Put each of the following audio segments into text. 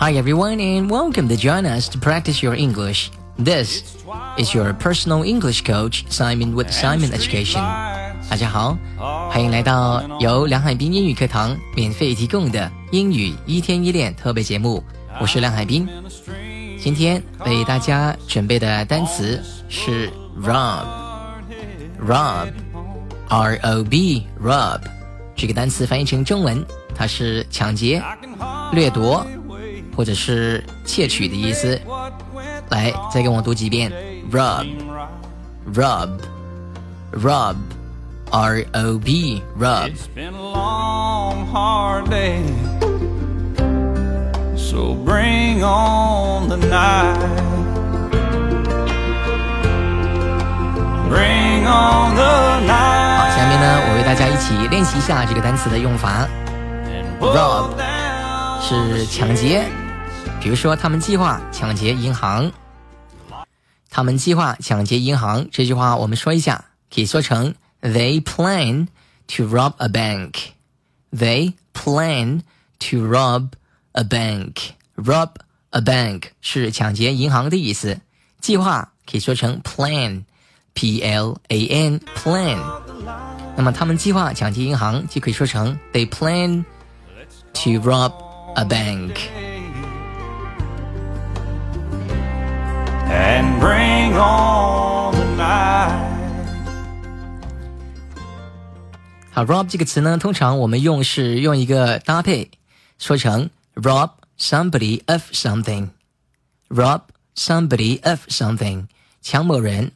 Hi everyone and welcome to join us to practice your English. This is your personal English coach Simon with Simon Education. 大家好，欢迎来到由梁海滨英语课堂免费提供的英语一天一练特别节目。我是梁海滨，今天为大家准备的单词是 rob，rob，r o b rob。这个单词翻译成中文，它是抢劫、掠夺或者是窃取的意思。来，再跟我读几遍：rob，rob，rob，r o day. So bring on the night. Bring on the 好，下 night. 面呢，我为大家一起练习一下这个单词的用法。Rob 是抢劫，比如说他们计划抢劫银行。他们计划抢劫银行这句话我们说一下，可以说成 They plan to rob a bank. They plan to rob a bank. Rob a bank 是抢劫银行的意思。计划可以说成 plan，p l a n plan。那么他们计划抢劫银行就可以说成 They plan to rob a bank. and bring on the night. 好，rob 这个词呢，通常我们用是用一个搭配，说成 rob somebody of something，rob somebody of something，抢某人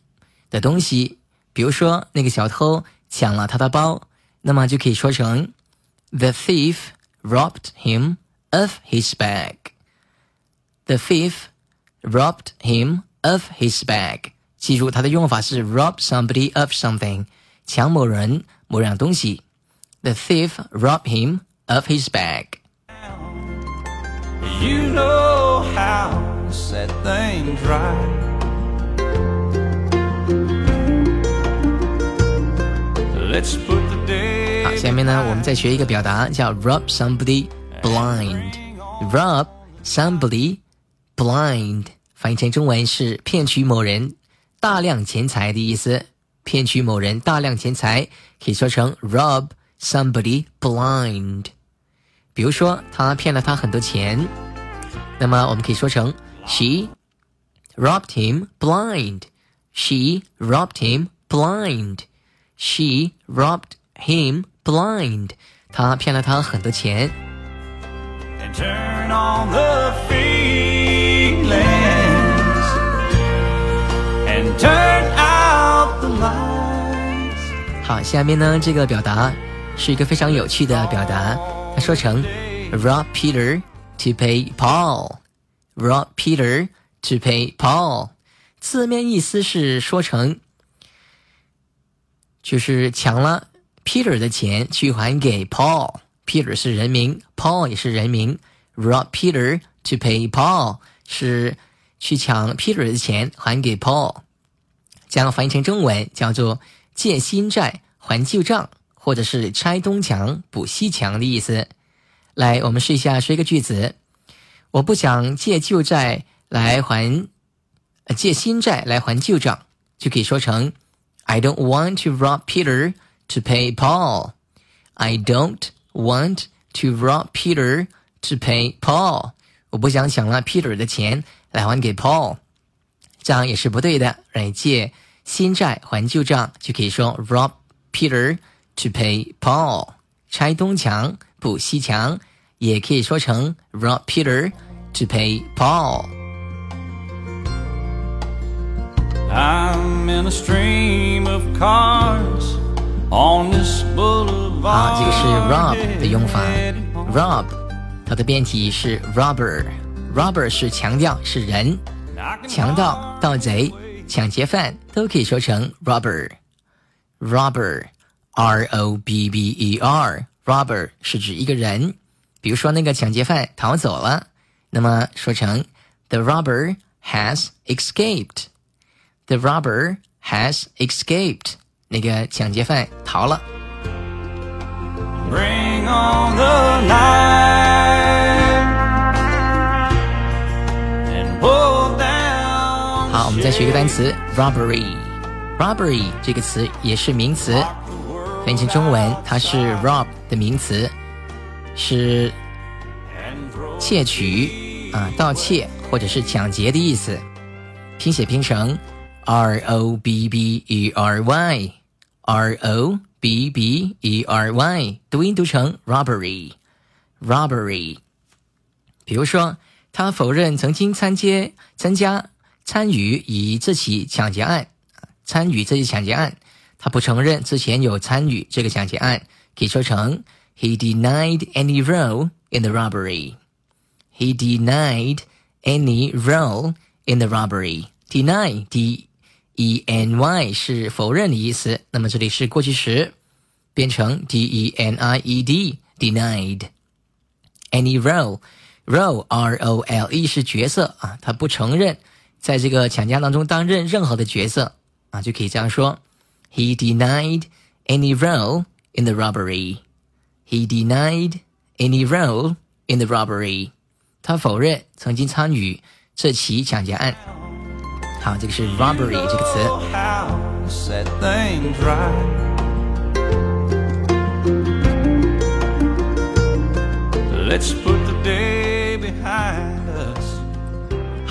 的东西。比如说那个小偷抢了他的包，那么就可以说成 the thief robbed him of his bag。The thief robbed him of his bag。记住，它的用法是 rob somebody of something，抢某人某样东西。The thief robbed him of his bag。 You know how to set things right. Let's put the day 好，下面呢，我们再学一个表达，叫 rob somebody blind。rob somebody blind， 翻译成中文是骗取某人大量钱财的意思。骗取某人大量钱财，可以说成 rob somebody blind。比如说，他骗了他很多钱，那么我们可以说成 she robbed him blind. She robbed him blind. She robbed him blind. 他骗了他很多钱。 and turn on the feelings 好，下面呢，这个表达是一个非常有趣的表达，它说成 rob Peter to pay Paul。rob Peter to pay Paul，字面意思是说成就是抢了 Peter 的钱去还给 Paul。Peter 是人名，Paul 也是人名。rob Peter to pay Paul 是去抢 Peter 的钱还给 Paul。这样翻译成中文叫做借新债还旧账，或者是拆东墙补西墙的意思。来，我们试一下说一个句子：我不想借旧债来还，借新债来还旧账，就可以说成 I don't want to rob Peter to pay Paul. I don't want to rob Peter to pay Paul. 我不想抢了 Peter 的钱来还给 Paul。这样也是不对的。来借新债还旧账，就可以说 rob Peter to pay Paul。拆东墙补西墙，也可以说成 rob Peter to pay Paul。 I'm in a stream of cars on this boulevard. 好，这个是 rob 的用法。rob 它的变体是 robber，robber 是强调是人，强盗、盗贼、 抢劫犯都可以说成 robber。robber，r o b b e r，robber 是指一个人。比如说那个抢劫犯逃走了，那么说成 the robber has escaped。The robber has escaped。那个抢劫犯逃了。 Bring on the night. 学一个单词 robbery。robbery 这个词也是名词，翻译成中文，它是 rob 的名词，是窃取啊、盗窃或者是抢劫的意思。拼写拼成 r o b b e r y r o b b e r y，读音读成 robbery robbery。比如说，他否认曾经参加参加参与以这起抢劫案啊，参与这起抢劫案，他不承认之前有参与这个抢劫案，可以说成 He denied any role in the robbery. He denied any role in the robbery. Deny d e n y 是否认的意思，那么这里是过去时，变成 d e n i e d denied any role role r o l e 是角色啊，他不承认在这个抢劫当中担任任何的角色啊，就可以这样说：He denied any role in the robbery. He denied any role in the robbery. 他否认曾经参与这起抢劫案。好，这个是 robbery 这个词。 How to set things right. Let's put the day behind us.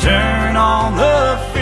Turn on the